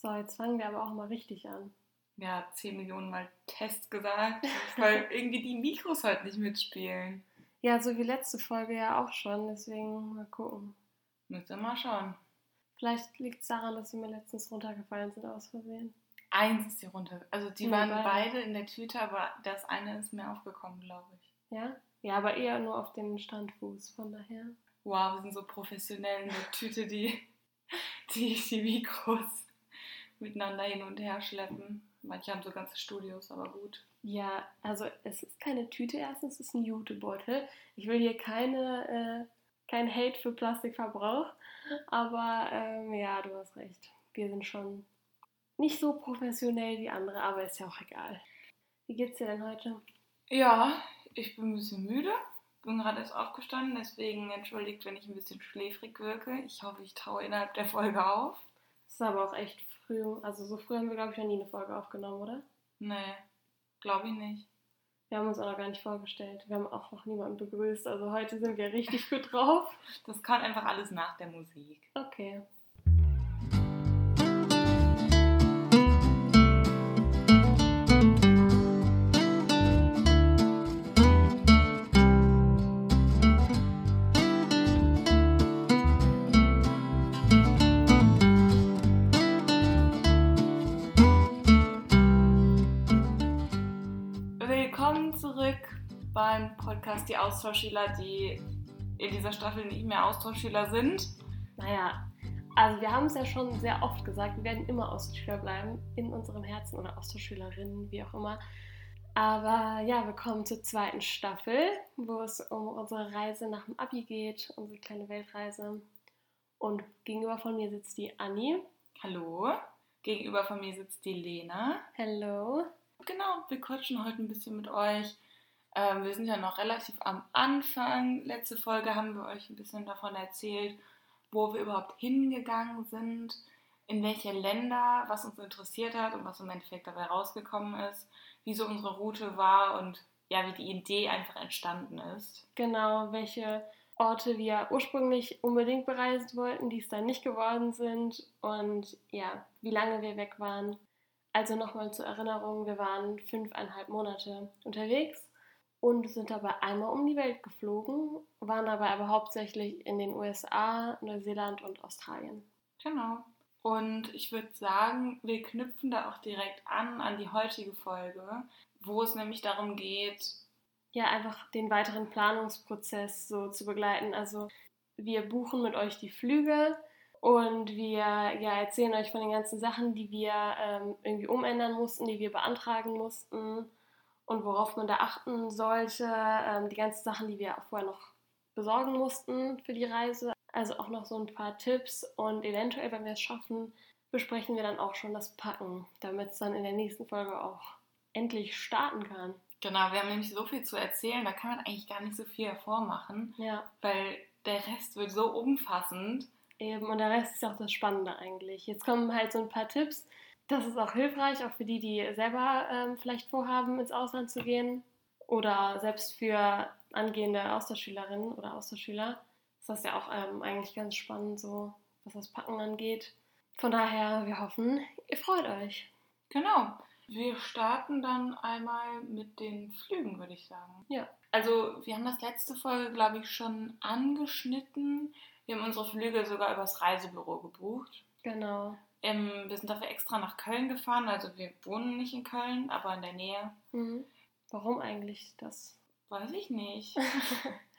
So, jetzt fangen wir aber auch mal richtig an. Ja, 10 Millionen Mal Test gesagt, weil irgendwie die Mikros heute nicht mitspielen. Ja, so wie letzte Folge ja auch schon, deswegen mal gucken. Müssen wir mal schauen. Vielleicht liegt es daran, dass sie mir letztens runtergefallen sind aus Versehen. Eins ist hier runter. Also die Ja, waren beide. beide in der Tüte, aber das eine ist mir aufgekommen, glaube ich. Ja? Ja, aber eher nur auf den Standfuß, von daher. Wow, wir sind so professionell in der Tüte, die die, die Mikros miteinander hin und her schleppen. Manche haben so ganze Studios, aber gut. Ja, also es ist keine Tüte erstens, es ist ein Jutebeutel. Ich will hier keine, äh, kein Hate für Plastikverbrauch, aber ähm, ja, du hast recht. Wir sind schon nicht so professionell wie andere, aber ist ja auch egal. Wie geht's dir denn heute? Ja, ich bin ein bisschen müde. Bin gerade erst aufgestanden, deswegen entschuldigt, wenn ich ein bisschen schläfrig wirke. Ich hoffe, ich taue innerhalb der Folge auf. Es ist aber auch echt früh. Also so früh haben wir, glaube ich, noch nie eine Folge aufgenommen, oder? Nee, glaube ich nicht. Wir haben uns auch noch gar nicht vorgestellt. Wir haben auch noch niemanden begrüßt. Also heute sind wir richtig gut drauf. Das kann einfach alles nach der Musik. Okay. Beim Podcast Die Austauschschüler, die in dieser Staffel nicht mehr Austauschschüler sind. Naja, also wir haben es ja schon sehr oft gesagt, wir werden immer Austauschschüler bleiben, in unserem Herzen oder Austauschschülerinnen, wie auch immer. Aber ja, wir kommen zur zweiten Staffel, wo es um unsere Reise nach dem Abi geht, unsere kleine Weltreise. Und gegenüber von mir sitzt die Anni. Hallo. Gegenüber von mir sitzt die Lena. Hello. Genau, wir quatschen heute ein bisschen mit euch. Ähm, wir sind ja noch relativ am Anfang. Letzte Folge haben wir euch ein bisschen davon erzählt, wo wir überhaupt hingegangen sind, in welche Länder, was uns interessiert hat und was im Endeffekt dabei rausgekommen ist, wie so unsere Route war und ja, wie die Idee einfach entstanden ist. Genau, welche Orte wir ursprünglich unbedingt bereisen wollten, die es dann nicht geworden sind und ja, wie lange wir weg waren. Also nochmal zur Erinnerung, wir waren fünfeinhalb Monate unterwegs und sind dabei einmal um die Welt geflogen, waren dabei aber hauptsächlich in den USA, Neuseeland und Australien. Genau. Und ich würde sagen, wir knüpfen da auch direkt an an die heutige Folge, wo es nämlich darum geht, Ja, einfach den weiteren Planungsprozess so zu begleiten. Also wir buchen mit euch die Flüge und wir ja, erzählen euch von den ganzen Sachen, die wir ähm, irgendwie umändern mussten, die wir beantragen mussten und worauf man da achten sollte. Ähm, die ganzen Sachen, die wir auch vorher noch besorgen mussten für die Reise. Also auch noch so ein paar Tipps und eventuell, wenn wir es schaffen, besprechen wir dann auch schon das Packen, damit es dann in der nächsten Folge auch endlich starten kann. genau, wir haben nämlich so viel zu erzählen, da kann man eigentlich gar nicht so viel hervormachen, Ja, weil der Rest wird so umfassend. eben. Und der Rest ist auch das Spannende eigentlich. Jetzt kommen halt so ein paar Tipps. Das ist auch hilfreich, auch für die, die selber ähm, vielleicht vorhaben, ins Ausland zu gehen. Oder selbst für angehende Austauschschülerinnen oder Austauschschüler. Ist das ja auch ähm, eigentlich ganz spannend, so was das Packen angeht. Von daher, wir hoffen, ihr freut euch. Genau. Wir starten dann einmal mit den Flügen, würde ich sagen. Ja. Also, wir haben das letzte Folge, glaube ich, schon angeschnitten. Wir haben unsere Flüge sogar übers Reisebüro gebucht. Genau. Ähm, wir sind dafür extra nach Köln gefahren. Also, wir wohnen nicht in Köln, aber in der Nähe. Mhm. Warum eigentlich das? Weiß ich nicht.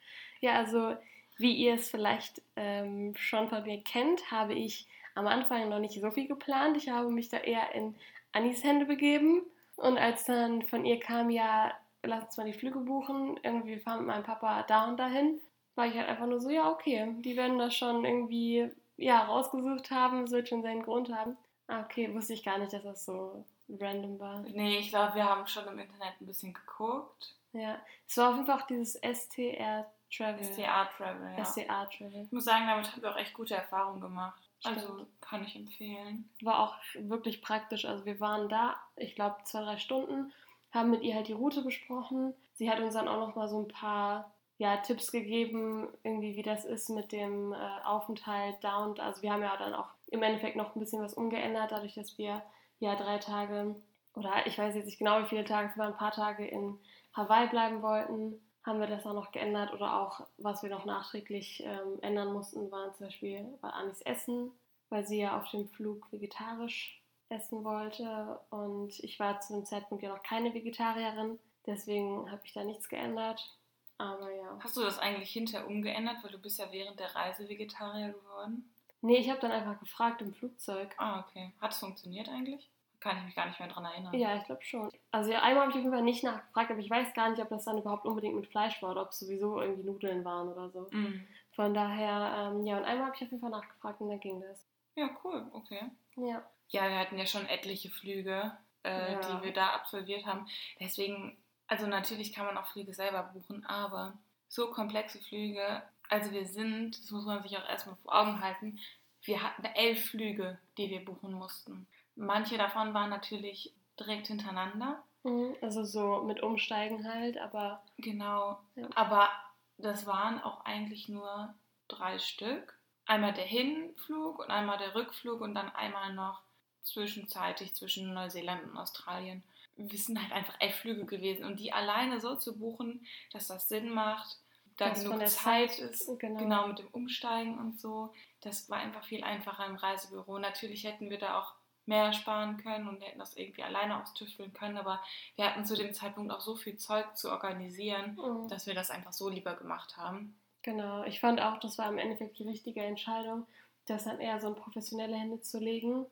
Ja, also wie ihr es vielleicht ähm, schon von mir kennt, habe ich am Anfang noch nicht so viel geplant. Ich habe mich da eher in Annis Hände begeben. Und als dann von ihr kam, ja, lass uns mal die Flüge buchen, irgendwie wir fahren mit meinem Papa da und dahin, war ich halt einfach nur so, ja, okay, die werden das schon irgendwie, ja, rausgesucht haben, es wird schon seinen Grund haben. Ah, okay, wusste ich gar nicht, dass das so random war. nee, ich glaube, wir haben schon im Internet ein bisschen geguckt. Ja, es war auf jeden Fall auch dieses STR Travel. STA Travel, ja. STA Travel. Ich muss sagen, damit haben wir auch echt gute Erfahrungen gemacht. Also Stimmt. kann ich empfehlen. war auch wirklich praktisch. Also wir waren da, ich glaube, zwei, drei Stunden, haben mit ihr halt die Route besprochen. Sie hat uns dann auch noch mal so ein paar ja, Tipps gegeben, irgendwie wie das ist mit dem äh, Aufenthalt da und also wir haben ja dann auch im Endeffekt noch ein bisschen was umgeändert, dadurch, dass wir ja drei Tage oder ich weiß jetzt nicht genau, wie viele Tage, für ein paar Tage in Hawaii bleiben wollten, haben wir das auch noch geändert oder auch, was wir noch nachträglich ähm, ändern mussten, waren zum Beispiel war Anis Essen, weil sie ja auf dem Flug vegetarisch essen wollte und ich war zu dem Zeitpunkt ja noch keine Vegetarierin, deswegen habe ich da nichts geändert. Aber ja. Hast du das eigentlich hinterher umgeändert, weil du bist ja während der Reise Vegetarier geworden? Nee, ich habe dann einfach gefragt im Flugzeug. Ah, okay. Hat es funktioniert eigentlich? Kann ich mich gar nicht mehr dran erinnern. Ja, ich glaube schon. Also ja, einmal habe ich auf jeden Fall nicht nachgefragt, aber ich weiß gar nicht, ob das dann überhaupt unbedingt mit Fleisch war oder ob es sowieso irgendwie Nudeln waren oder so. Mm. Von daher, ähm, ja, und einmal habe ich auf jeden Fall nachgefragt und dann ging das. Ja, cool, okay. Ja. Ja, wir hatten ja schon etliche Flüge, äh, Ja. die wir da absolviert haben. Deswegen, also natürlich kann man auch Flüge selber buchen, aber so komplexe Flüge, also wir sind, das muss man sich auch erstmal vor Augen halten, wir hatten elf Flüge, die wir buchen mussten. Manche davon waren natürlich direkt hintereinander. Mhm, Also so mit Umsteigen halt, aber Genau. Ja. Aber das waren auch eigentlich nur drei Stück. Einmal der Hinflug und einmal der Rückflug und dann einmal noch zwischenzeitig zwischen Neuseeland und Australien. Wir sind halt einfach elf Flüge gewesen und die alleine so zu buchen, dass das Sinn macht, da Das genug Zeit Zeit, ist, genau. genau mit dem Umsteigen und so. Das war einfach viel einfacher im Reisebüro. Natürlich hätten wir da auch mehr sparen können und hätten das irgendwie alleine austüfteln können, aber wir hatten zu dem Zeitpunkt auch so viel Zeug zu organisieren, mhm, dass wir das einfach so lieber gemacht haben. genau. Ich fand auch, das war im Endeffekt die richtige Entscheidung, das dann eher so in professionelle Hände zu legen.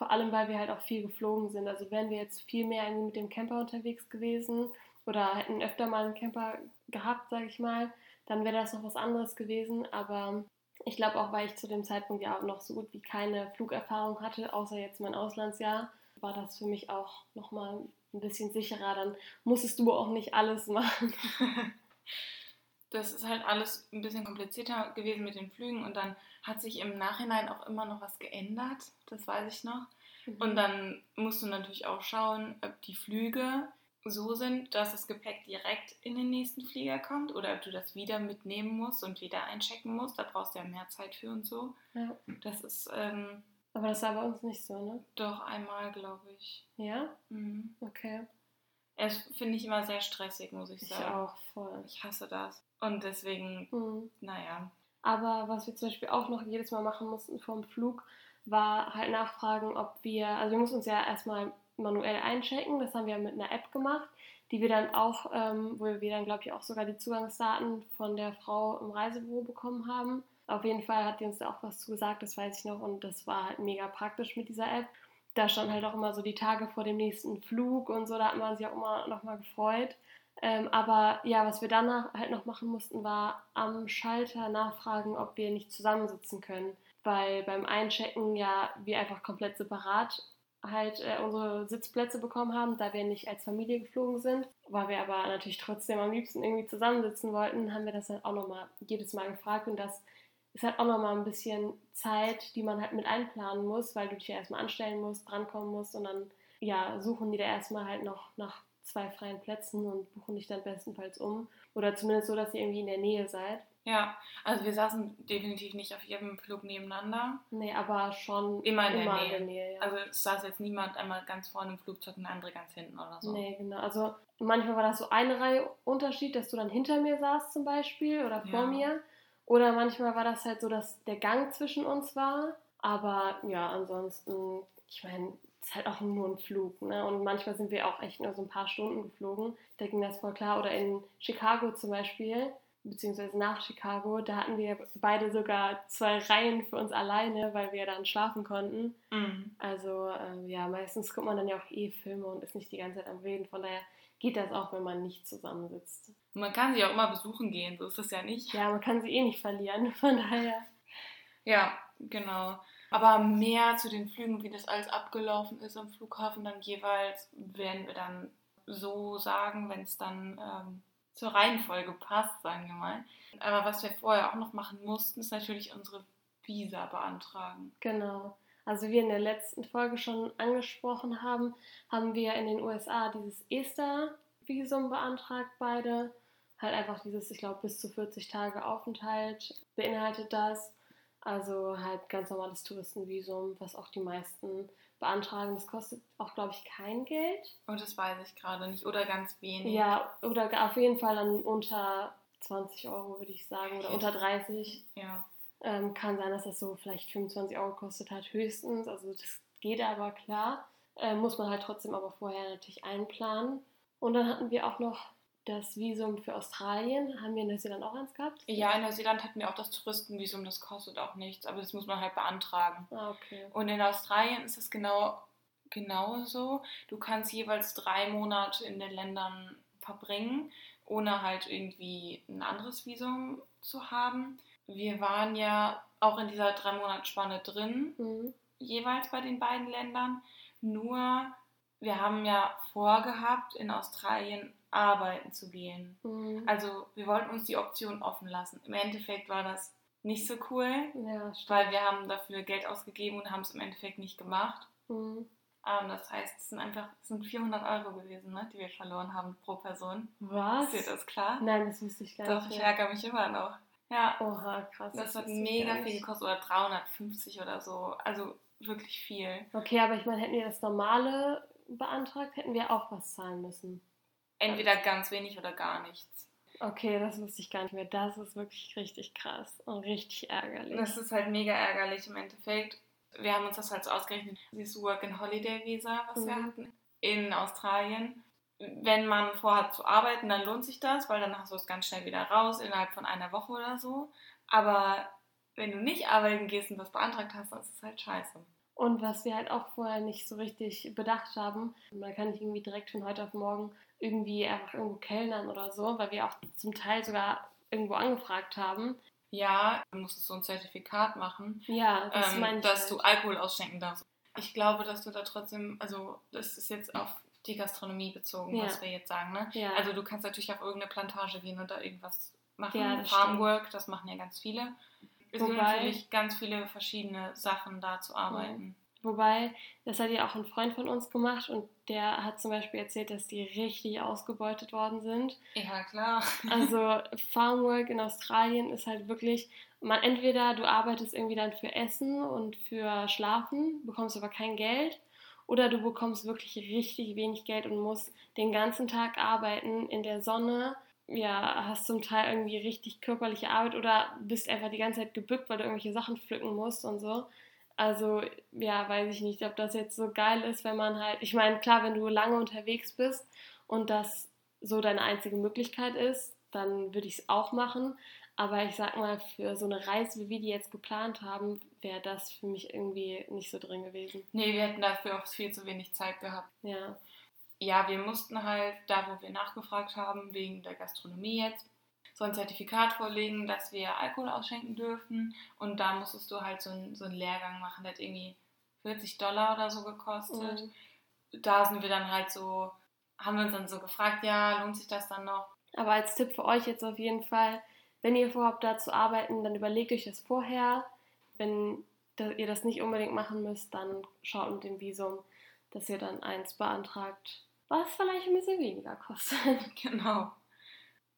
Vor allem, weil wir halt auch viel geflogen sind. Also wären wir jetzt viel mehr mit dem Camper unterwegs gewesen oder hätten öfter mal einen Camper gehabt, sage ich mal, dann wäre das noch was anderes gewesen. Aber ich glaube auch, weil ich zu dem Zeitpunkt ja auch noch so gut wie keine Flugerfahrung hatte, außer jetzt mein Auslandsjahr, war das für mich auch nochmal ein bisschen sicherer. Dann musstest du auch nicht alles machen. Das ist halt alles ein bisschen komplizierter gewesen mit den Flügen und dann hat sich im Nachhinein auch immer noch was geändert, das weiß ich noch. Und dann musst du natürlich auch schauen, ob die Flüge so sind, dass das Gepäck direkt in den nächsten Flieger kommt oder ob du das wieder mitnehmen musst und wieder einchecken musst. Da brauchst du ja mehr Zeit für und so. Ja. Das ist ähm, Aber das war bei uns nicht so, ne? doch einmal, glaube ich. Ja? Mhm. Okay. Es finde ich immer sehr stressig, muss ich Ich sagen. auch voll. Ich hasse das. Und deswegen, Mhm. naja. Aber was wir zum Beispiel auch noch jedes Mal machen mussten vor dem Flug, war halt nachfragen, ob wir, also wir mussten uns ja erstmal manuell einchecken, das haben wir mit einer App gemacht, die wir dann auch, ähm, wo wir dann, glaube ich, auch sogar die Zugangsdaten von der Frau im Reisebüro bekommen haben. Auf jeden Fall hat die uns da auch was zu gesagt, das weiß ich noch, und das war halt mega praktisch mit dieser App. Da stand halt auch immer so die Tage vor dem nächsten Flug und so, da hat man sich auch immer nochmal gefreut. Ähm, aber ja, was wir dann halt noch machen mussten, war am Schalter nachfragen, ob wir nicht zusammensitzen können. Weil beim Einchecken ja wir einfach komplett separat halt äh, unsere Sitzplätze bekommen haben, da wir nicht als Familie geflogen sind. Weil wir aber natürlich trotzdem am liebsten irgendwie zusammensitzen wollten, haben wir das halt auch nochmal jedes Mal gefragt. Und das ist halt auch nochmal ein bisschen Zeit, die man halt mit einplanen muss, weil du dich ja erstmal anstellen musst, drankommen musst und dann ja, suchen die da erstmal halt noch nach zwei freien Plätzen und buchen dich dann bestenfalls um. Oder zumindest so, dass ihr irgendwie in der Nähe seid. Ja, also wir saßen definitiv nicht auf jedem Flug nebeneinander. Nee, aber schon Immer in der immer Nähe. in der Nähe. Ja. Also es saß jetzt niemand einmal ganz vorne im Flugzeug und der andere ganz hinten oder so. Nee, genau. Also manchmal war das so eine Reihe Unterschied, dass du dann hinter mir saßt zum Beispiel oder vor Ja. mir. Oder manchmal war das halt so, dass der Gang zwischen uns war. Aber ja, ansonsten, ich meine, es ist halt auch nur ein Flug. Ne? Und manchmal sind wir auch echt nur so ein paar Stunden geflogen. Da ging das voll klar. Oder in Chicago zum Beispiel, beziehungsweise nach Chicago, da hatten wir beide sogar zwei Reihen für uns alleine, weil wir dann schlafen konnten. Mhm. Also ähm, ja, meistens guckt man dann ja auch eh Filme und ist nicht die ganze Zeit am Reden. Von daher geht das auch, wenn man nicht zusammensitzt. Und man kann sie auch immer besuchen gehen, so ist das ja nicht. Ja, man kann sie eh nicht verlieren. Von daher. Ja, genau. Aber mehr zu den Flügen, wie das alles abgelaufen ist am Flughafen, dann jeweils werden wir dann so sagen, wenn es dann ähm, zur Reihenfolge passt, sagen wir mal. Aber was wir vorher auch noch machen mussten, ist natürlich unsere Visa beantragen. Genau. Also wie wir in der letzten Folge schon angesprochen haben, haben wir in den USA dieses Ester-Visum beantragt, beide. Halt einfach dieses, ich glaube, bis zu 40 Tage Aufenthalt beinhaltet das. Also halt ganz normales Touristenvisum, was auch die meisten beantragen. Das kostet auch, glaube ich, kein Geld. Und oh, das weiß ich gerade nicht. Oder ganz wenig. Ja, oder auf jeden Fall dann unter 20 Euro, würde ich sagen. Oder unter 30. Ja. Ähm, kann sein, dass das so vielleicht 25 Euro kostet hat, höchstens. Also das geht aber klar. Äh, muss man halt trotzdem aber vorher natürlich einplanen. Und dann hatten wir auch noch das Visum für Australien. Haben wir in Neuseeland auch eins gehabt? Ja, in Neuseeland hatten wir auch das Touristenvisum, das kostet auch nichts, aber das muss man halt beantragen. Ah, okay. Und in Australien ist es genau genauso. Du kannst jeweils drei Monate in den Ländern verbringen, ohne halt irgendwie ein anderes Visum zu haben. Wir waren ja auch in dieser drei Monats Spanne drin, Mhm. jeweils bei den beiden Ländern. Nur wir haben ja vorgehabt, in Australien arbeiten zu gehen. Mhm. Also wir wollten uns die Option offen lassen. Im Endeffekt war das nicht so cool, Ja, weil wir haben dafür Geld ausgegeben und haben es im Endeffekt nicht gemacht. Mhm. Ähm, das heißt, es sind einfach es sind 400 Euro gewesen, ne, die wir verloren haben pro Person. Was? Ist dir das klar? Nein, das wusste ich gar Doch, nicht. ich mehr. ärgere mich immer noch. Ja, Oha, krass. das hat wusste ich mega viel gekostet oder 350 oder so. Also wirklich viel. Okay, aber ich meine, hätten wir das normale beantragt, hätten wir auch was zahlen müssen. Entweder ganz wenig oder gar nichts. Okay, das wusste ich gar nicht mehr. Das ist wirklich richtig krass und richtig ärgerlich. Das ist halt mega ärgerlich im Endeffekt. Wir haben uns das halt so ausgerechnet, dieses Work-and-Holiday-Visa, was wir Mhm. hatten, in Australien. Wenn man vorhat zu arbeiten, dann lohnt sich das, weil dann hast du es ganz schnell wieder raus, innerhalb von einer Woche oder so. Aber wenn du nicht arbeiten gehst und das beantragt hast, dann ist es halt scheiße. Und was wir halt auch vorher nicht so richtig bedacht haben, man kann nicht irgendwie direkt von heute auf morgen irgendwie einfach irgendwo kellnern oder so, weil wir auch zum Teil sogar irgendwo angefragt haben. Ja, du musstest so ein Zertifikat machen, Ja, das ähm, dass halt. du Alkohol ausschenken darfst. Ich glaube, dass du da trotzdem, also das ist jetzt auf die Gastronomie bezogen, Ja. was wir jetzt sagen, ne? Ja. Also du kannst natürlich auf irgendeine Plantage gehen und da irgendwas machen. Ja, Farmwork, das machen ja ganz viele. Es sind Wobei- natürlich ganz viele verschiedene Sachen da zu arbeiten. Wobei, das hat ja auch ein Freund von uns gemacht und der hat zum Beispiel erzählt, dass die richtig ausgebeutet worden sind. Ja, klar. Also Farmwork in Australien ist halt wirklich, man entweder du arbeitest irgendwie dann für Essen und für Schlafen, bekommst aber kein Geld, oder du bekommst wirklich richtig wenig Geld und musst den ganzen Tag arbeiten in der Sonne. Ja, hast zum Teil irgendwie richtig körperliche Arbeit oder bist einfach die ganze Zeit gebückt, weil du irgendwelche Sachen pflücken musst und so. Also, ja, weiß ich nicht, ob das jetzt so geil ist, wenn man halt, ich meine, klar, wenn du lange unterwegs bist und das so deine einzige Möglichkeit ist, dann würde ich es auch machen. Aber ich sag mal, für so eine Reise, wie wir die jetzt geplant haben, wäre das für mich irgendwie nicht so drin gewesen. Nee, wir hätten dafür auch viel zu wenig Zeit gehabt. Ja. Ja, wir mussten halt, da wo wir nachgefragt haben, wegen der Gastronomie jetzt, so ein Zertifikat vorlegen, dass wir Alkohol ausschenken dürfen. Und da musstest du halt so einen, so einen Lehrgang machen, der hat irgendwie 40 Dollar oder so gekostet. Mhm. Da sind wir dann halt so, haben wir uns dann so gefragt, ja, lohnt sich das dann noch? Aber als Tipp für euch jetzt auf jeden Fall, wenn ihr vorhabt, da zu arbeiten, dann überlegt euch das vorher. Wenn ihr das nicht unbedingt machen müsst, dann schaut mit dem Visum, dass ihr dann eins beantragt, was vielleicht ein bisschen weniger kostet. Genau.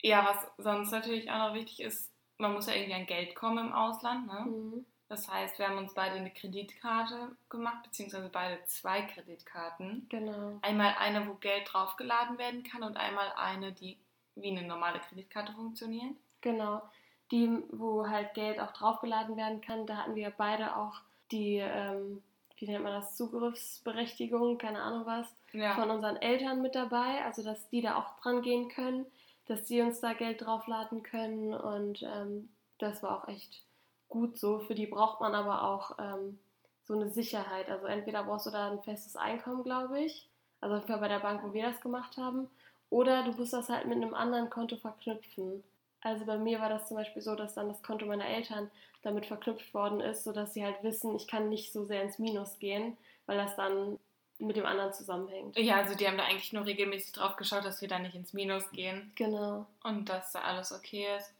Ja, was sonst natürlich auch noch wichtig ist, man muss ja irgendwie an Geld kommen im Ausland. Ne? Mhm. Das heißt, wir haben uns beide eine Kreditkarte gemacht, beziehungsweise beide zwei Kreditkarten. Genau. Einmal eine, wo Geld draufgeladen werden kann und einmal eine, die wie eine normale Kreditkarte funktioniert. Genau. Die, wo halt Geld auch draufgeladen werden kann, da hatten wir beide auch die, ähm, wie nennt man das, Zugriffsberechtigung, keine Ahnung was, Ja. von unseren Eltern mit dabei, also dass die da auch dran gehen können, dass die uns da Geld draufladen können und ähm, das war auch echt gut so. Für die braucht man aber auch ähm, so eine Sicherheit. Also entweder brauchst du da ein festes Einkommen, glaube ich, also für bei der Bank, wo wir das gemacht haben, oder du musst das halt mit einem anderen Konto verknüpfen. Also bei mir war das zum Beispiel so, dass dann das Konto meiner Eltern damit verknüpft worden ist, sodass sie halt wissen, ich kann nicht so sehr ins Minus gehen, weil das dann mit dem anderen zusammenhängt. ja, also die haben da eigentlich nur regelmäßig drauf geschaut, dass wir da nicht ins Minus gehen Genau. und dass da alles okay ist.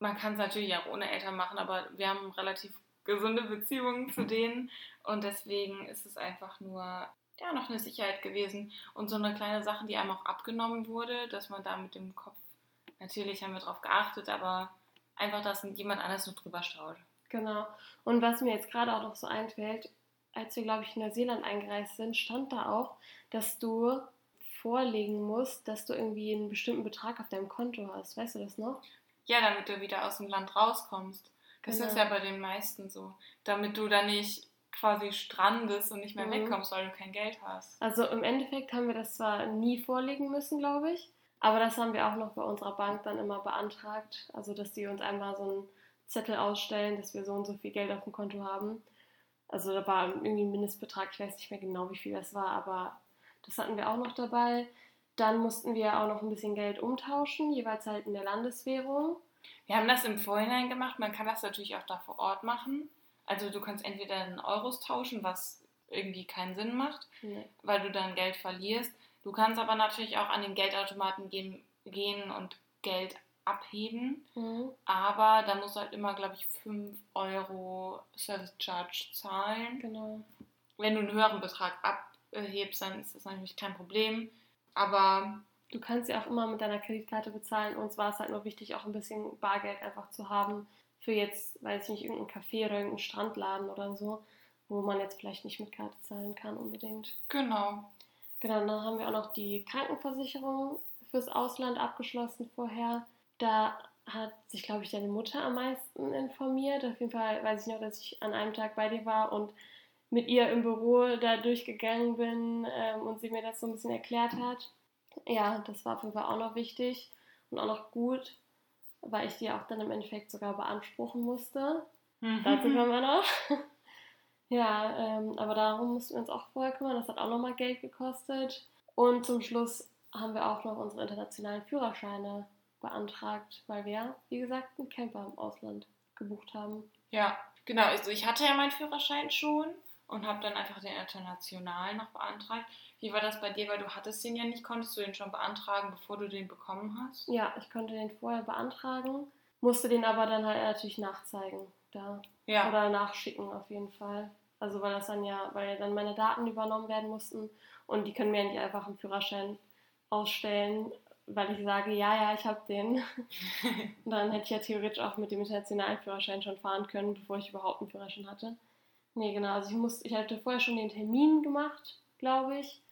Man kann es natürlich auch ohne Eltern machen, aber wir haben relativ gesunde Beziehungen zu denen und deswegen ist es einfach nur ja, noch eine Sicherheit gewesen und so eine kleine Sache, die einem auch abgenommen wurde, dass man da mit dem Kopf, natürlich haben wir drauf geachtet, aber einfach, dass jemand anders noch drüber schaut. Genau. Und was mir jetzt gerade auch noch so einfällt, als wir, glaube ich, in Neuseeland eingereist sind, stand da auch, dass du vorlegen musst, dass du irgendwie einen bestimmten Betrag auf deinem Konto hast. Weißt du das noch? Ja, damit du wieder aus dem Land rauskommst. Das Genau. ist ja bei den meisten so. Damit du dann nicht quasi strandest und nicht mehr Mhm. wegkommst, weil du kein Geld hast. Also im Endeffekt haben wir das zwar nie vorlegen müssen, glaube ich, aber das haben wir auch noch bei unserer Bank dann immer beantragt. Also, dass die uns einmal so einen Zettel ausstellen, dass wir so und so viel Geld auf dem Konto haben. Also, da war irgendwie ein Mindestbetrag, ich weiß nicht mehr genau, wie viel das war, aber das hatten wir auch noch dabei. Dann mussten wir auch noch ein bisschen Geld umtauschen, jeweils halt in der Landeswährung. Wir haben das im Vorhinein gemacht. Man kann das natürlich auch da vor Ort machen. Also du kannst entweder in Euros tauschen, was irgendwie keinen Sinn macht, Nee. weil du dann Geld verlierst. Du kannst aber natürlich auch an den Geldautomaten gehen, gehen und Geld abheben. Mhm. Aber da musst du halt immer, glaube ich, 5 Euro Service Charge zahlen. Genau. Wenn du einen höheren Betrag abhebst, dann ist das natürlich kein Problem. Aber Du kannst ja auch immer mit deiner Kreditkarte bezahlen. Uns war es halt nur wichtig, auch ein bisschen Bargeld einfach zu haben. Für jetzt, weiß ich nicht, irgendein Café oder irgendeinen Strandladen oder so, wo man jetzt vielleicht nicht mit Karte zahlen kann unbedingt. genau. Genau, dann haben wir auch noch die Krankenversicherung fürs Ausland abgeschlossen vorher. Da hat sich, glaube ich, deine Mutter am meisten informiert. Auf jeden Fall weiß ich noch, dass ich an einem Tag bei dir war und mit ihr im Büro da durchgegangen bin ähm, und sie mir das so ein bisschen erklärt hat. Ja, das war auf jeden Fall auch noch wichtig und auch noch gut, weil ich die auch dann im Endeffekt sogar beanspruchen musste. Dazu Mhm. kommen wir noch. ja, ähm, aber darum mussten wir uns auch vorher kümmern. Das hat auch nochmal Geld gekostet. Und zum Schluss haben wir auch noch unsere internationalen Führerscheine beantragt, weil wir, wie gesagt, einen Camper im Ausland gebucht haben. Ja, genau. Also ich hatte ja meinen Führerschein schon und habe dann einfach den internationalen noch beantragt. Wie war das bei dir? Weil du hattest den ja nicht. Konntest du den schon beantragen, bevor du den bekommen hast? Ja, ich konnte den vorher beantragen, musste den aber dann halt natürlich nachzeigen. Da. Ja. Oder nachschicken auf jeden Fall. Also weil das dann ja, weil dann meine Daten übernommen werden mussten und die können mir ja nicht einfach einen Führerschein ausstellen, weil ich sage, ja, ja, ich habe den. Und dann hätte ich ja theoretisch auch mit dem internationalen Führerschein schon fahren können, bevor ich überhaupt einen Führerschein hatte. Nee, genau, also ich musste, ich hatte vorher schon den Termin gemacht, glaube ich.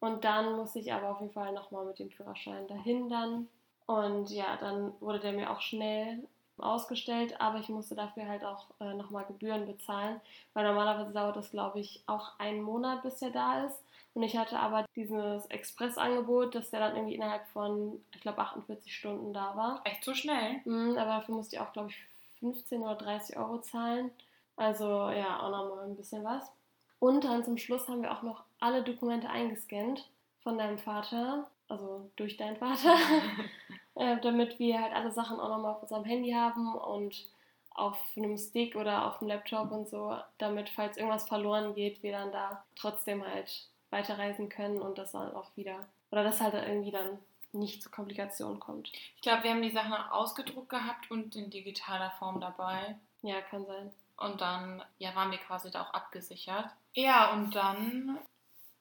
Und dann musste ich aber auf jeden Fall nochmal mit dem Führerschein dahin dann. Und ja, dann wurde der mir auch schnell ausgestellt, aber ich musste dafür halt auch äh, nochmal Gebühren bezahlen, weil normalerweise dauert das, glaube ich, auch einen Monat, bis der da ist. Und ich hatte aber dieses Expressangebot, dass der dann irgendwie innerhalb von, ich glaube, 48 Stunden da war. Echt so schnell? Mhm, aber dafür musste ich auch, glaube ich, 15 oder 30 Euro zahlen. Also ja, auch nochmal ein bisschen was. Und dann zum Schluss haben wir auch noch alle Dokumente eingescannt von deinem Vater, also durch deinen Vater, äh, damit wir halt alle Sachen auch nochmal auf unserem Handy haben und auf einem Stick oder auf dem Laptop und so, damit, falls irgendwas verloren geht, wir dann da trotzdem halt weiterreisen können und das dann auch wieder, oder dass halt irgendwie dann nicht zu Komplikationen kommt. Ich glaube, wir haben die Sachen auch ausgedruckt gehabt und in digitaler Form dabei. Ja, kann sein. Und dann ja, waren wir quasi da auch abgesichert. Ja, und dann.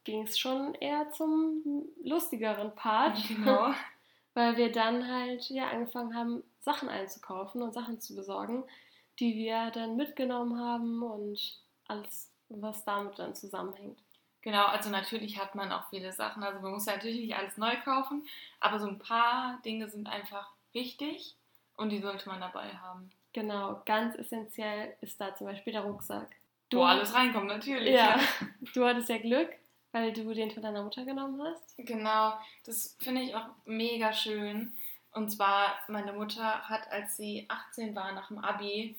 Ging es schon eher zum lustigeren Part, Genau. weil wir dann halt ja angefangen haben, Sachen einzukaufen und Sachen zu besorgen, die wir dann mitgenommen haben und alles, was damit dann zusammenhängt. Genau, also natürlich hat man auch viele Sachen. Also man muss ja natürlich nicht alles neu kaufen, aber so ein paar Dinge sind einfach wichtig und die sollte man dabei haben. Genau, ganz essentiell ist da zum Beispiel der Rucksack. Wo alles reinkommt, natürlich. Ja, du hattest ja Glück, weil du den von deiner Mutter genommen hast. Genau, das finde ich auch mega schön. Und zwar, meine Mutter hat, als sie 18 war nach dem Abi,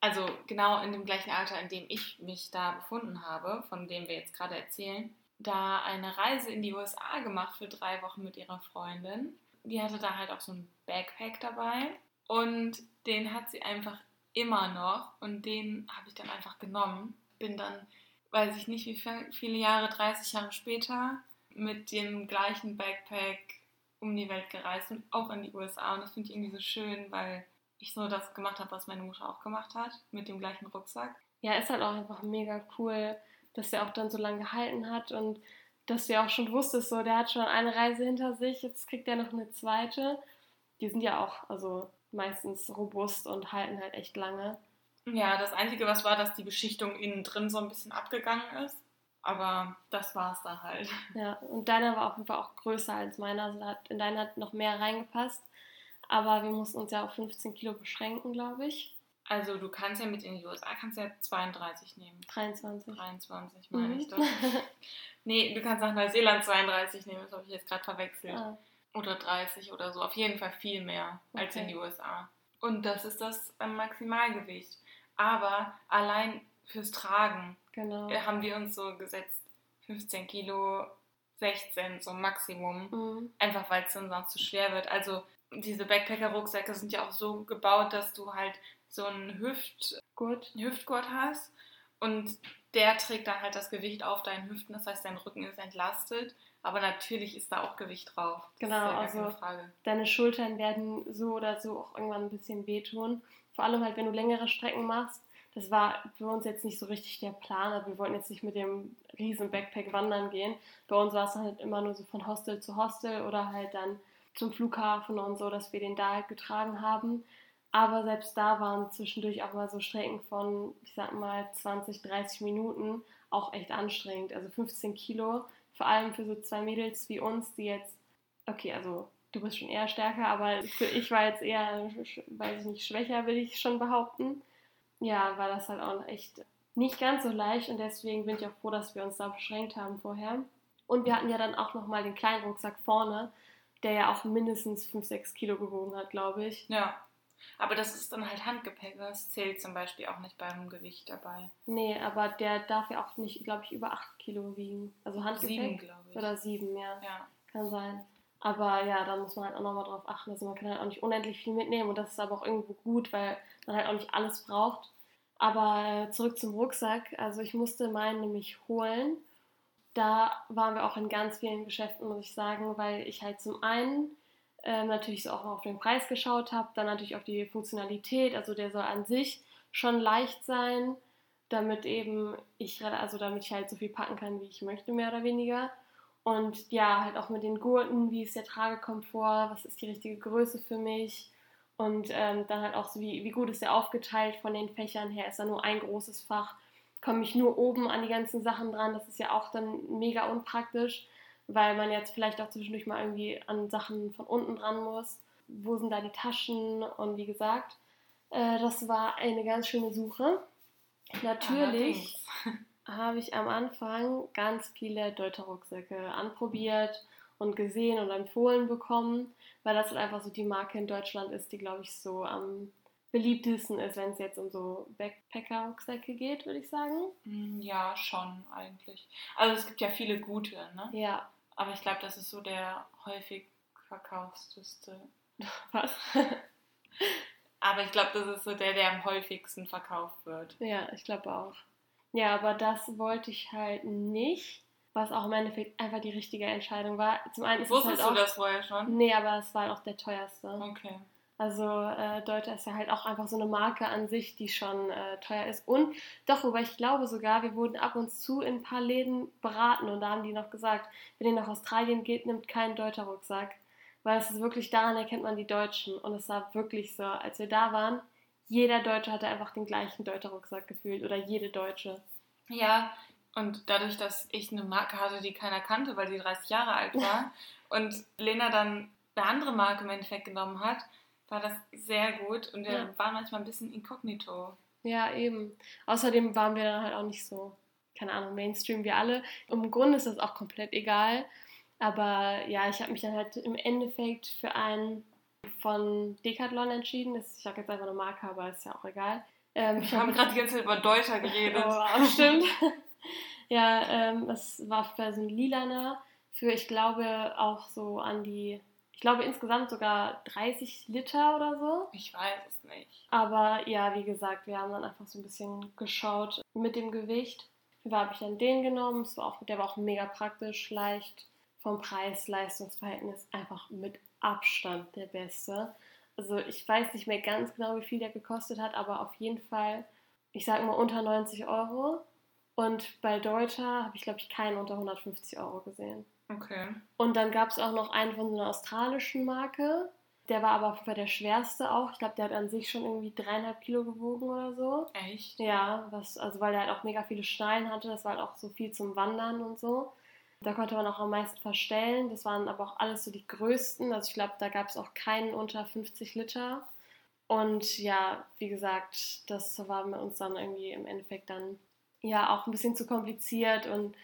also genau in dem gleichen Alter, in dem ich mich da befunden habe, von dem wir jetzt gerade erzählen, da eine Reise in die USA gemacht für drei Wochen mit ihrer Freundin. Die hatte da halt auch so ein Backpack dabei und den hat sie einfach immer noch und den habe ich dann einfach genommen. Bin dann, weiß ich nicht, wie viele Jahre, 30 Jahre später, mit dem gleichen Backpack um die Welt gereist und auch in die USA. Und das finde ich irgendwie so schön, weil ich so das gemacht habe, was meine Mutter auch gemacht hat, mit dem gleichen Rucksack. Ja, ist halt auch einfach mega cool, dass der auch dann so lange gehalten hat und dass du ja auch schon wusstest, so, der hat schon eine Reise hinter sich, jetzt kriegt er noch eine zweite. Die sind ja auch, also meistens robust und halten halt echt lange. Ja, das Einzige, was war, dass die Beschichtung innen drin so ein bisschen abgegangen ist. Aber das war es da halt. Ja, und deiner war auf jeden Fall auch größer als meiner. Also hat, in deiner hat noch mehr reingepasst. Aber wir mussten uns ja auf 15 Kilo beschränken, glaube ich. Also du kannst ja mit in die USA kannst ja 32 nehmen. 23. 23 meine Mhm. ich doch. nee, du kannst nach Neuseeland 32 nehmen, das habe ich jetzt gerade verwechselt. Ah, Oder 30 oder so. Auf jeden Fall viel mehr als in Okay. die USA. Und das ist das Maximalgewicht. Aber allein fürs Tragen genau. äh, haben wir uns so gesetzt, 15 Kilo, 16 so Maximum. Mhm. Einfach weil es dann sonst zu schwer wird. Also diese Backpacker-Rucksäcke sind ja auch so gebaut, dass du halt so einen Hüft, Gut. Hüftgurt hast und der trägt dann halt das Gewicht auf deinen Hüften. Das heißt, dein Rücken ist entlastet. Aber natürlich ist da auch Gewicht drauf. Das Genau, ist ja also-. Deine Schultern werden so oder so auch irgendwann ein bisschen wehtun. Vor allem halt, wenn du längere Strecken machst. Das war für uns jetzt nicht so richtig der Plan. Also wir wollten jetzt nicht mit dem riesen Backpack wandern gehen. Bei uns war es halt immer nur so von Hostel zu Hostel oder halt dann zum Flughafen und so, dass wir den da halt getragen haben. Aber selbst da waren zwischendurch auch mal so Strecken von, ich sag mal, 20, 30 Minuten auch echt anstrengend. Also 15 Kilo, vor allem für so zwei Mädels wie uns, die jetzt, okay, also du bist schon eher stärker, aber für ich war jetzt eher, weiß ich nicht, schwächer, will ich schon behaupten. Ja, war das halt auch echt nicht ganz so leicht und deswegen bin ich auch froh, dass wir uns da beschränkt haben vorher. Und wir hatten ja dann auch nochmal den kleinen Rucksack vorne, der ja auch mindestens 5, 6 Kilo gewogen hat, glaube ich. Ja. Aber das ist dann halt Handgepäck. Das zählt zum Beispiel auch nicht beim Gewicht dabei. Nee, aber der darf ja auch nicht, glaube ich, über 8 Kilo wiegen. Also Handgepäck. Sieben, glaube ich. Oder 7, ja. Ja. Kann sein. Aber ja, da muss man halt auch nochmal drauf achten. Also man kann halt auch nicht unendlich viel mitnehmen und das ist aber auch irgendwo gut, weil man halt auch nicht alles braucht. Aber äh, zurück zum Rucksack. Also ich musste meinen nämlich holen. Da waren wir auch in ganz vielen Geschäften, muss ich sagen, weil ich halt zum einen ähm, natürlich so auch auf den Preis geschaut habe, dann natürlich auf die Funktionalität. Also der soll an sich schon leicht sein, damit eben ich, also damit ich halt so viel packen kann, wie ich möchte, mehr oder weniger. Und ja, halt auch mit den Gurten, wie ist der Tragekomfort, was ist die richtige Größe für mich. Und ähm, dann halt auch so, wie, wie gut ist der aufgeteilt von den Fächern her, ist da nur ein großes Fach, komme ich nur oben an die ganzen Sachen dran, das ist ja auch dann mega unpraktisch, weil man jetzt vielleicht auch zwischendurch mal irgendwie an Sachen von unten dran muss. Wo sind da die Taschen? Und wie gesagt, äh, das war eine ganz schöne Suche. Natürlich Allerdings. habe ich am Anfang ganz viele Deuter-Rucksäcke anprobiert und gesehen und empfohlen bekommen, weil das halt einfach so die Marke in Deutschland ist, die, glaube ich, so am beliebtesten ist, wenn es jetzt um so Backpacker-Rucksäcke geht, würde ich sagen. Mm, Ja, schon eigentlich. Also es gibt ja viele gute, ne? Ja, Aber ich glaube, das ist so der häufig verkaufsteste. was? Aber ich glaube, das ist so der, der am häufigsten verkauft wird. ja, ich glaube auch. Ja, aber das wollte ich halt nicht, was auch im Endeffekt einfach die richtige Entscheidung war. Zum einen ist es Wusstest halt auch... du das vorher schon? Nee, aber es war halt auch der teuerste. Okay. Also äh, Deuter ist ja halt auch einfach so eine Marke an sich, die schon äh, teuer ist. Und doch, wobei ich glaube sogar, wir wurden ab und zu in ein paar Läden beraten und da haben die noch gesagt, wenn ihr nach Australien geht, nimmt keinen Deuter Rucksack. Weil es ist wirklich, daran erkennt man die Deutschen. Und es war wirklich so, als wir da waren, jeder Deutsche hatte einfach den gleichen Deuter Rucksack gefühlt oder jede Deutsche. Ja, und dadurch, dass ich eine Marke hatte, die keiner kannte, weil die 30 Jahre alt war, und Lena dann eine andere Marke im Endeffekt genommen hat, war das sehr gut und wir Ja. waren manchmal ein bisschen inkognito. Ja, eben. Außerdem waren wir dann halt auch nicht so, keine Ahnung, Mainstream wie alle. Im Grunde ist das auch komplett egal. Aber ja, ich habe mich dann halt im Endeffekt für einen von Decathlon entschieden. Das, ich sage jetzt einfach eine Marke, aber ist ja auch egal. Ähm, Wir haben gerade die ganze Zeit über Deuter geredet. Oh, stimmt. ja, ähm, es war für so ein Lilaner für, ich glaube, auch so an die, ich glaube insgesamt sogar 30 Liter oder so. Ich weiß es nicht. Aber ja, wie gesagt, wir haben dann einfach so ein bisschen geschaut mit dem Gewicht. Da habe ich dann den genommen. Es war auch, der war auch mega praktisch, leicht vom Preis-Leistungs-Verhältnis einfach mit Abstand der beste. Also ich weiß nicht mehr ganz genau, wie viel der gekostet hat, aber auf jeden Fall, ich sage mal unter 90 Euro. Und bei Deuter habe ich, glaube ich, keinen unter 150 Euro gesehen. Okay. Und dann gab es auch noch einen von so einer australischen Marke. der war aber auf jeden Fall der schwerste auch. Ich glaube, der hat an sich schon irgendwie dreieinhalb Kilo gewogen oder so. Echt? Ja, was, also weil er halt auch mega viele Schnallen hatte. Das war halt auch so viel zum Wandern und so. Da konnte man auch am meisten verstellen. Das waren aber auch alles so die größten. Also ich glaube, da gab es auch keinen unter 50 Liter. Und ja, wie gesagt, das war mit uns dann irgendwie im Endeffekt dann ja auch ein bisschen zu kompliziert und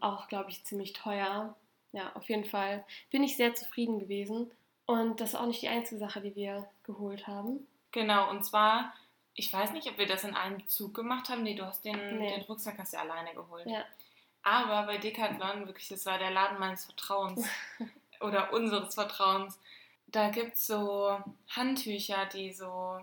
auch, glaube ich, ziemlich teuer. Ja, auf jeden Fall bin ich sehr zufrieden gewesen. Und das ist auch nicht die einzige Sache, die wir geholt haben. Genau, und zwar, ich weiß nicht, ob wir das in einem Zug gemacht haben. Nee, du hast den, Nee. den Rucksack hast du alleine geholt. Ja. Aber bei Decathlon, wirklich, das war der Laden meines Vertrauens oder unseres Vertrauens. Da gibt es so Handtücher, die so,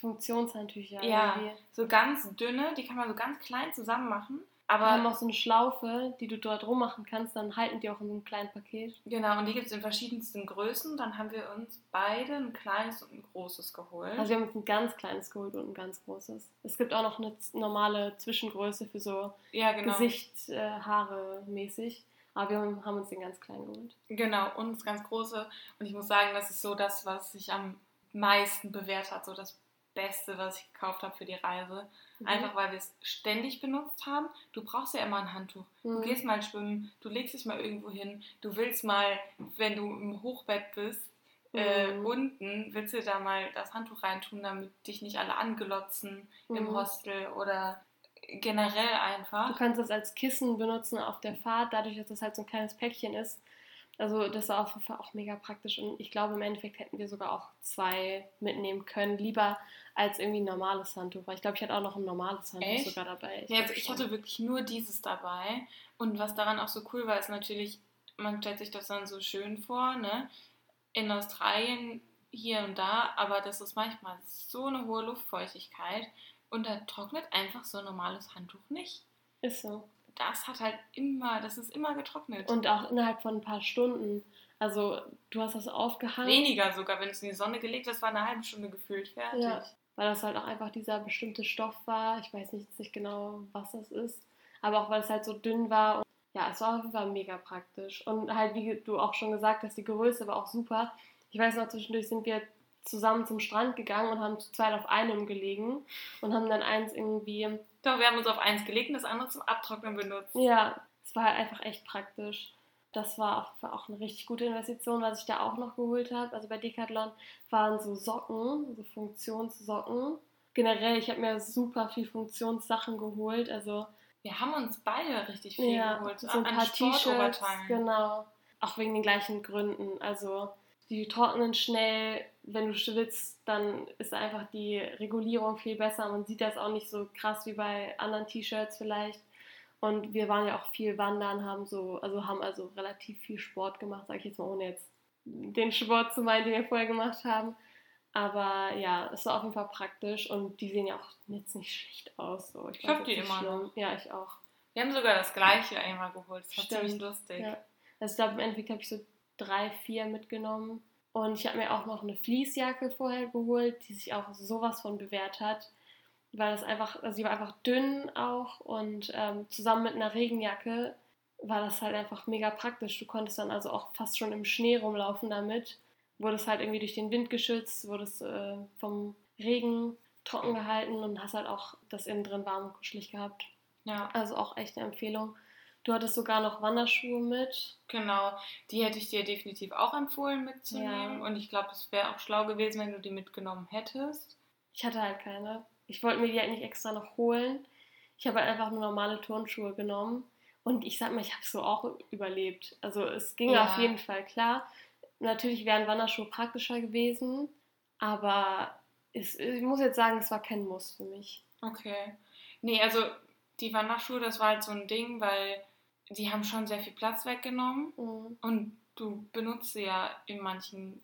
Funktionshandtücher. Ja. irgendwie. so ganz dünne, die kann man so ganz klein zusammen machen. Wir haben Aber auch so eine Schlaufe, die du dort rummachen kannst, dann halten die auch in so einem kleinen Paket. genau, und die gibt es in verschiedensten Größen. Dann haben wir uns beide ein kleines und ein großes geholt. Also wir haben uns ein ganz kleines geholt und ein ganz großes. Es gibt auch noch eine normale Zwischengröße für so ja, genau. Gesicht, äh, Haare mäßig. Aber wir haben haben uns den ganz kleinen geholt. Genau, und das ganz große. Und ich muss sagen, das ist so das, was sich am meisten bewährt hat. So das Beste, was ich gekauft habe für die Reise. Mhm. Einfach weil wir es ständig benutzt haben. Du brauchst ja immer ein Handtuch. Du Mhm. gehst mal schwimmen, du legst dich mal irgendwo hin. Du willst mal, wenn du im Hochbett bist, äh, Mhm. unten, willst du da mal das Handtuch reintun, damit dich nicht alle anglotzen im Mhm. Hostel oder generell Du einfach. kannst das als Kissen benutzen auf der Fahrt, dadurch, dass das halt so ein kleines Päckchen ist. Also das war auf jeden Fall auch mega praktisch und ich glaube im Endeffekt hätten wir sogar auch zwei mitnehmen können, lieber als irgendwie ein normales Handtuch, weil ich glaube, ich hatte auch noch ein normales Handtuch Echt? sogar dabei. Ja, also ich schon. hatte wirklich nur dieses dabei. Und was daran auch so cool war, ist natürlich, man stellt sich das dann so schön vor, ne? In Australien hier und da, aber das ist manchmal so eine hohe Luftfeuchtigkeit und da trocknet einfach so ein normales Handtuch nicht. Ist so. Das hat halt immer, das ist immer getrocknet. Und auch innerhalb von ein paar Stunden. Also du hast das aufgehangen. weniger sogar, wenn es in die Sonne gelegt ist, war eine halbe Stunde gefüllt fertig. Ja. Weil das halt auch einfach dieser bestimmte Stoff war. Ich weiß nicht, nicht genau, was das ist. Aber auch weil es halt so dünn war. Und ja, es war auf jeden Fall mega praktisch. Und halt, wie du auch schon gesagt hast, die Größe war auch super. Ich weiß noch, zwischendurch sind wir zusammen zum Strand gegangen und haben zu zweit auf einem gelegen und haben dann eins irgendwie, Doch, wir haben uns auf eins gelegt und das andere zum Abtrocknen benutzt. ja, es war halt einfach echt praktisch. Das war jeden Fall auch eine richtig gute Investition, was ich da auch noch geholt habe. Also bei Decathlon waren so Socken, so Funktionssocken. Generell, ich habe mir super viel Funktionssachen geholt. Also Wir haben uns beide richtig viel ja, geholt. so ein an paar T-Shirts, genau. Auch wegen den gleichen Gründen. Also die trocknen schnell. Wenn du schwitzt, dann ist einfach die Regulierung viel besser. Man sieht das auch nicht so krass wie bei anderen T-Shirts vielleicht. Und wir waren ja auch viel wandern, haben so, also haben also relativ viel Sport gemacht, sage ich jetzt mal, ohne jetzt den Sport zu meinen, den wir vorher gemacht haben. Aber ja, es war auf jeden Fall praktisch und die sehen ja auch jetzt nicht schlecht aus. So. Ich fand's hab die immer schlimm. Ja, ich auch. Wir haben sogar das gleiche einmal geholt. Das war Stimmt. ziemlich lustig. Ja. Also ich glaube, im Endeffekt habe ich so drei, vier mitgenommen. Und ich habe mir auch noch eine Fließjacke vorher geholt, die sich auch sowas von bewährt hat. Weil das einfach, also sie war einfach dünn auch und ähm, zusammen mit einer Regenjacke war das halt einfach mega praktisch. Du konntest dann also auch fast schon im Schnee rumlaufen damit. Wurdest halt irgendwie durch den Wind geschützt, wurdest äh, vom Regen trocken gehalten und hast halt auch das innen drin warm und kuschelig gehabt. Ja, Also auch echt eine Empfehlung. Du hattest sogar noch Wanderschuhe mit. genau. Die hätte ich dir definitiv auch empfohlen mitzunehmen. Ja. Und ich glaube, es wäre auch schlau gewesen, wenn du die mitgenommen hättest. Ich hatte halt keine. Ich wollte mir die halt nicht extra noch holen. Ich habe halt einfach nur normale Turnschuhe genommen. Und ich sag mal, ich habe so auch überlebt. Also es ging Ja. auf jeden Fall klar. Natürlich wären Wanderschuhe praktischer gewesen, aber es, ich muss jetzt sagen, es war kein Muss für mich. Okay. Nee, also die Wanderschuhe, das war halt so ein Ding, weil die haben schon sehr viel Platz weggenommen. Mhm. Und du benutzt sie ja in manchen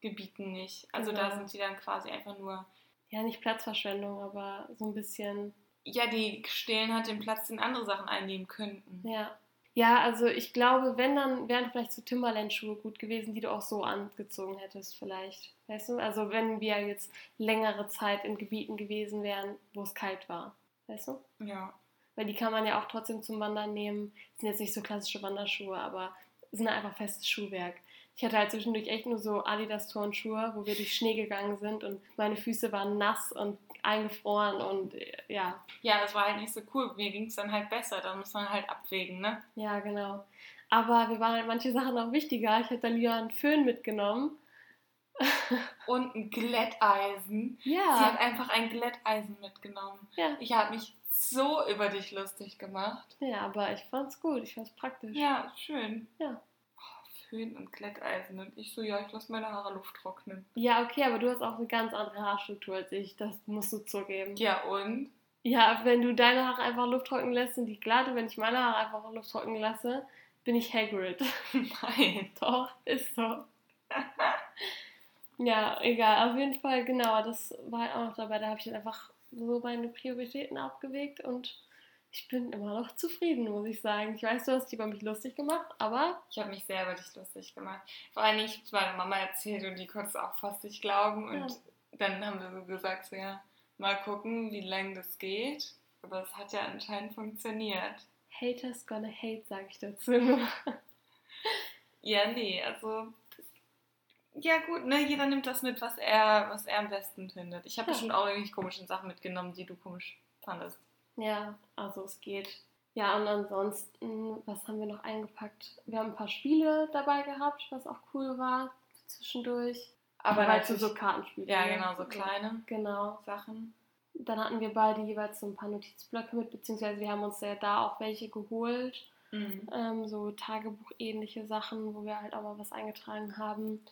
Gebieten nicht. Also da Genau. sind sie dann quasi einfach nur. Ja, nicht Platzverschwendung, aber so ein bisschen Ja, die stehlen halt den Platz, den andere Sachen einnehmen könnten. Ja. Ja, also ich glaube, wenn, dann wären vielleicht so Timberland-Schuhe gut gewesen, die du auch so angezogen hättest, vielleicht. Weißt du? Also wenn wir jetzt längere Zeit in Gebieten gewesen wären, wo es kalt war. Weißt du? Ja. Weil die kann man ja auch trotzdem zum Wandern nehmen. Sind jetzt nicht so klassische Wanderschuhe, aber sind einfach festes Schuhwerk. Ich hatte halt zwischendurch echt nur so Adidas-Turnschuhe, wo wir durch Schnee gegangen sind und meine Füße waren nass und eingefroren und äh, ja. Ja, das war halt nicht so cool. Mir ging es dann halt besser. Da muss man halt abwägen, ne? Ja, genau. Aber wir waren halt manche Sachen auch wichtiger. Ich hätte dann lieber einen Föhn mitgenommen. und ein Glätteisen. Ja. Sie hat einfach ein Glätteisen mitgenommen. Ja. Ich habe mich so über dich lustig gemacht. Ja, aber ich fand's gut. Ich fand's praktisch. Ja, schön. Ja. Oh, Föhn und Glätteisen. Und ich so, ja, ich lasse meine Haare Luft trocknen. Ja, okay, aber du hast auch eine ganz andere Haarstruktur als ich. Das musst du zugeben. Ja, und? Ja, wenn du deine Haare einfach Luft trocknen lässt, sind die glatt. Und wenn ich meine Haare einfach Luft trocknen lasse, bin ich Hagrid. Nein. Doch, ist so. ja, egal. Auf jeden Fall, genau. Das war halt auch noch dabei. Da habe ich halt einfach so meine Prioritäten abgewegt und ich bin immer noch zufrieden, muss ich sagen. Ich weiß, du hast dich über mich lustig gemacht, aber Ich habe mich sehr über dich lustig gemacht. Vor allem, ich habe es meiner Mama erzählt und die konnte es auch fast nicht glauben. Und Ja. dann haben wir so gesagt, so, ja, mal gucken, wie lange das geht. Aber es hat ja anscheinend funktioniert. Haters gonna hate, sage ich dazu. Ja, nee, also. Ja, gut, ne? Jeder nimmt das mit, was er, was er am besten findet. Ich habe Ja. bestimmt auch irgendwie komische Sachen mitgenommen, die du komisch fandest. Ja, also es geht. Ja, und ansonsten, was haben wir noch eingepackt? Wir haben ein paar Spiele dabei gehabt, was auch cool war zwischendurch. Aber halt so, Kartenspiele. Ja, genau, so kleine Genau. Sachen. Dann hatten wir beide jeweils so ein paar Notizblöcke mit, beziehungsweise wir haben uns ja da auch welche geholt. Mhm. Ähm, so Tagebuchähnliche Sachen, wo wir halt auch mal was eingetragen haben.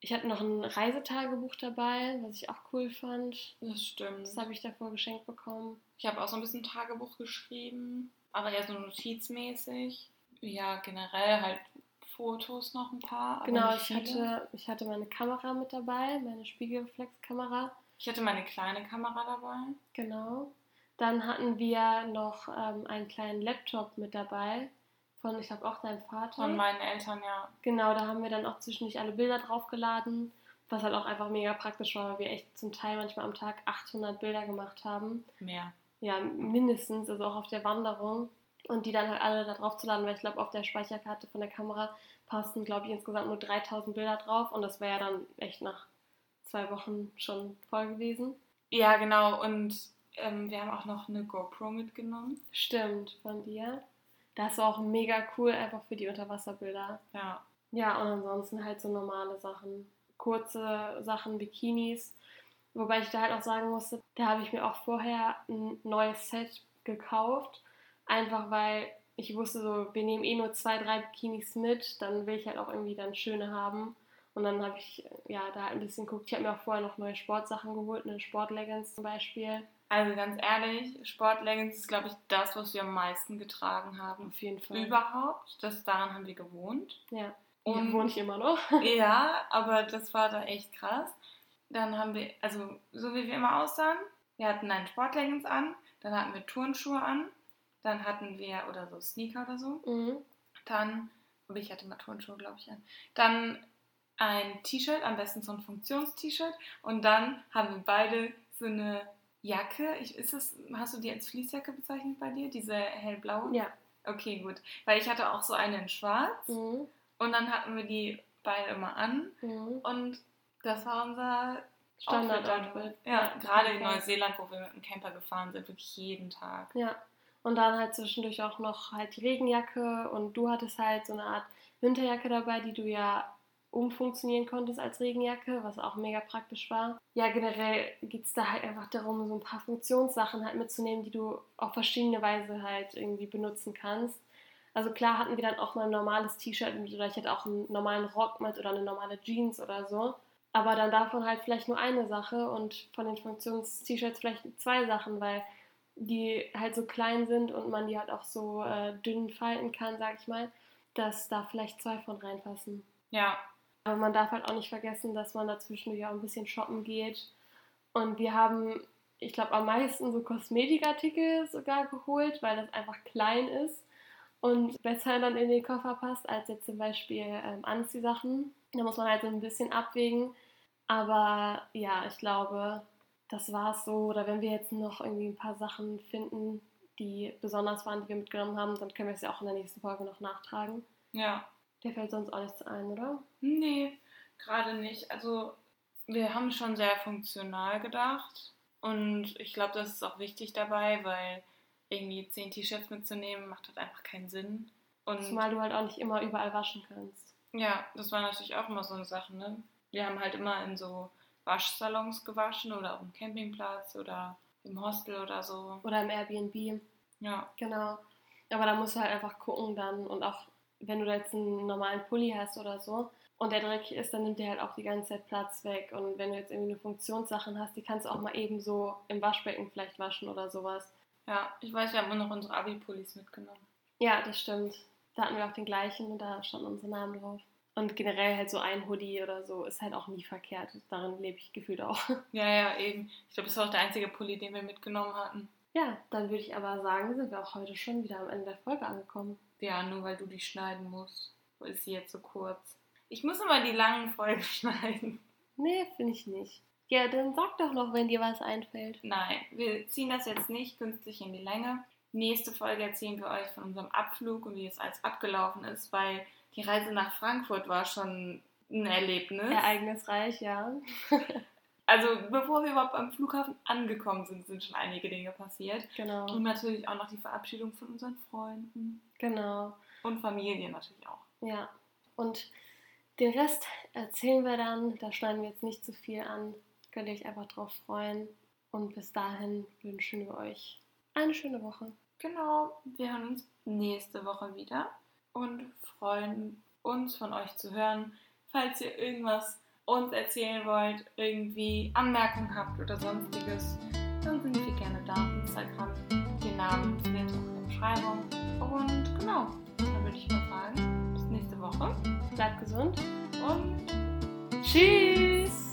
Ich hatte noch ein Reisetagebuch dabei, was ich auch cool fand. Das stimmt. Das habe ich davor geschenkt bekommen. Ich habe auch so ein bisschen Tagebuch geschrieben, aber eher so notizmäßig. Ja, generell halt Fotos noch ein paar. Genau, ich hatte, ich hatte meine Kamera mit dabei, meine Spiegelreflexkamera. Ich hatte meine kleine Kamera dabei. Genau. Dann hatten wir noch ähm, einen kleinen Laptop mit dabei. Von, ich glaube, auch deinem Vater. Von meinen Eltern, ja. Genau, da haben wir dann auch zwischendurch alle Bilder draufgeladen, was halt auch einfach mega praktisch war, weil wir echt zum Teil manchmal am Tag 800 Bilder gemacht haben. Mehr. Ja, mindestens, also auch auf der Wanderung. Und die dann halt alle da drauf zu laden, weil ich glaube, auf der Speicherkarte von der Kamera passten, glaube ich, insgesamt nur 3000 Bilder drauf. Und das wäre ja dann echt nach zwei Wochen schon voll gewesen. Ja, genau. Und ähm, wir haben auch noch eine GoPro mitgenommen. Stimmt, von dir. Das war auch mega cool, einfach für die Unterwasserbilder. Ja. Ja, und ansonsten halt so normale Sachen. Kurze Sachen, Bikinis. Wobei ich da halt auch sagen musste, da habe ich mir auch vorher ein neues Set gekauft. Einfach weil ich wusste so, wir nehmen eh nur zwei, drei Bikinis mit, dann will ich halt auch irgendwie dann schöne haben. Und dann habe ich ja da halt ein bisschen geguckt. Ich habe mir auch vorher noch neue Sportsachen geholt, eine Sportleggings zum Beispiel. Also ganz ehrlich, Sportleggings ist, glaube ich, das, was wir am meisten getragen haben. Auf jeden Fall. Überhaupt. Das, daran haben wir gewohnt. Ja. Und- Und wohne ich immer noch. Ja, aber das war da echt krass. Dann haben wir, also so wie wir immer aussahen, wir hatten einen Sportleggings an, dann hatten wir Turnschuhe an, dann hatten wir, oder so Sneaker oder so, Mhm. dann, aber ich hatte mal Turnschuhe, glaube ich, an. Dann ein T-Shirt, am besten so ein Funktions-T-Shirt und dann haben wir beide so eine Jacke, ich, ist das, hast du die als Fließjacke bezeichnet bei dir, diese hellblaue? Ja. Okay, gut, weil ich hatte auch so eine in schwarz Mhm. und dann hatten wir die beide immer an Mhm. und das war unser Standard-Outfit. Outfit. Ja, gerade in. Neuseeland, wo wir mit dem Camper gefahren sind, wirklich jeden Tag. Ja. Und dann halt zwischendurch auch noch halt die Regenjacke und du hattest halt so eine Art Winterjacke dabei, die du ja umfunktionieren konntest als Regenjacke, was auch mega praktisch war. Ja, generell geht es da halt einfach darum, so ein paar Funktionssachen halt mitzunehmen, die du auf verschiedene Weise halt irgendwie benutzen kannst. Also klar hatten wir dann auch mal ein normales T-Shirt mit oder ich hatte auch einen normalen Rock mit oder eine normale Jeans oder so. Aber dann davon halt vielleicht nur eine Sache und von den Funktions-T-Shirts vielleicht zwei Sachen, weil die halt so klein sind und man die halt auch so äh, dünn falten kann, sag ich mal, dass da vielleicht zwei von reinpassen. Ja, Aber man darf halt auch nicht vergessen, dass man dazwischen ja auch ein bisschen shoppen geht. Und wir haben, ich glaube, am meisten so Kosmetikartikel sogar geholt, weil das einfach klein ist und besser dann in den Koffer passt als jetzt zum Beispiel ähm, Anziehsachen. Da muss man halt so ein bisschen abwägen. Aber ja, ich glaube, das war es so. Oder wenn wir jetzt noch irgendwie ein paar Sachen finden, die besonders waren, die wir mitgenommen haben, dann können wir es ja auch in der nächsten Folge noch nachtragen. ja. Der fällt sonst auch nichts ein, oder? Nee, gerade nicht. Also wir haben schon sehr funktional gedacht. Und ich glaube, das ist auch wichtig dabei, weil irgendwie zehn T-Shirts mitzunehmen macht halt einfach keinen Sinn. Und Zumal du halt auch nicht immer überall waschen kannst. ja, das war natürlich auch immer so eine Sache, ne? Wir haben halt immer in so Waschsalons gewaschen oder auf dem Campingplatz oder im Hostel oder so. Oder im Airbnb. Ja, Genau. Aber da musst du halt einfach gucken dann und auch wenn du da jetzt einen normalen Pulli hast oder so und der dreckig ist, dann nimmt der halt auch die ganze Zeit Platz weg. Und wenn du jetzt irgendwie eine Funktionssachen hast, die kannst du auch mal eben so im Waschbecken vielleicht waschen oder sowas. ja. Ich weiß, wir haben immer noch unsere Abi-Pullis mitgenommen. Ja, das stimmt. Da hatten wir auch den gleichen und da standen unsere Namen drauf. Und generell halt so ein Hoodie oder so ist halt auch nie verkehrt. Darin lebe ich gefühlt auch. Ja, ja, eben. Ich glaube, das war auch der einzige Pulli, den wir mitgenommen hatten. Ja, dann würde ich aber sagen, sind wir auch heute schon wieder am Ende der Folge angekommen. Ja, nur weil du die schneiden musst. Ist sie jetzt so kurz. Ich muss immer die langen Folgen schneiden. Nee, finde ich nicht. Ja, dann sag doch noch, wenn dir was einfällt. Nein, wir ziehen das jetzt nicht künstlich in die Länge. Nächste Folge erzählen wir euch von unserem Abflug und wie es alles abgelaufen ist, weil die Reise nach Frankfurt war schon ein Erlebnis. Ereignisreich, ja. Also bevor wir überhaupt am Flughafen angekommen sind, sind schon einige Dinge passiert. Genau. Und natürlich auch noch die Verabschiedung von unseren Freunden Genau. und Familie natürlich auch. Ja. Und den Rest erzählen wir dann. Da schneiden wir jetzt nicht zu viel an. Könnt ihr euch einfach drauf freuen. Und bis dahin wünschen wir euch eine schöne Woche. Genau, wir hören uns nächste Woche wieder und freuen uns von euch zu hören. Falls ihr irgendwas uns erzählen wollt, irgendwie Anmerkungen habt oder sonstiges, dann sind wir gerne da auf Instagram. Den Namen findet ihr auch in der Beschreibung. Und genau, dann würde ich mal sagen, bis nächste Woche Bleibt gesund. und Tschüss!